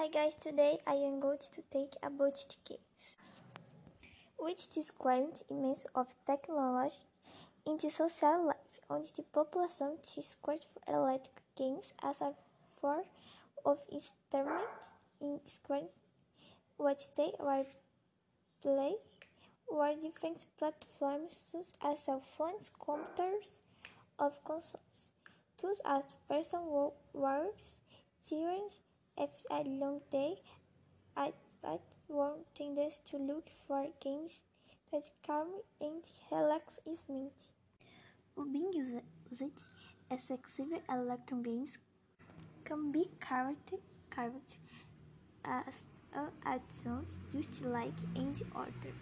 Hi guys, today I am going to take about. With this current immense of technology in the social life, onde the population for electric games as a form of entertainment in schools, what they are play or different platforms such as cell phones, computers, of consoles, thus as person works, children after a long day at work tends to look for games that calm and relax his mind. Being used as exhibited electronic games can be characterized as uh, addictions just like any other.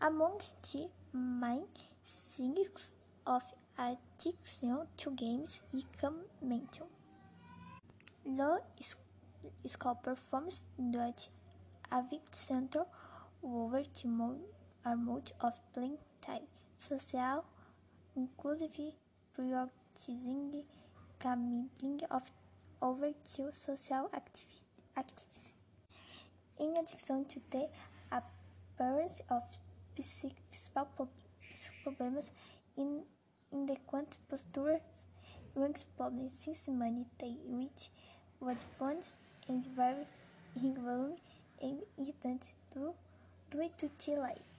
Amongst the main signs of addiction to games he can mention low skill performance that affect center over the amount of playing time, social, inclusive prioritizing gambling of over to social activities. In addition to the appearance of physical problems in inadequate posture, ranks problems since money reach what funds and very in volume and to do it to light.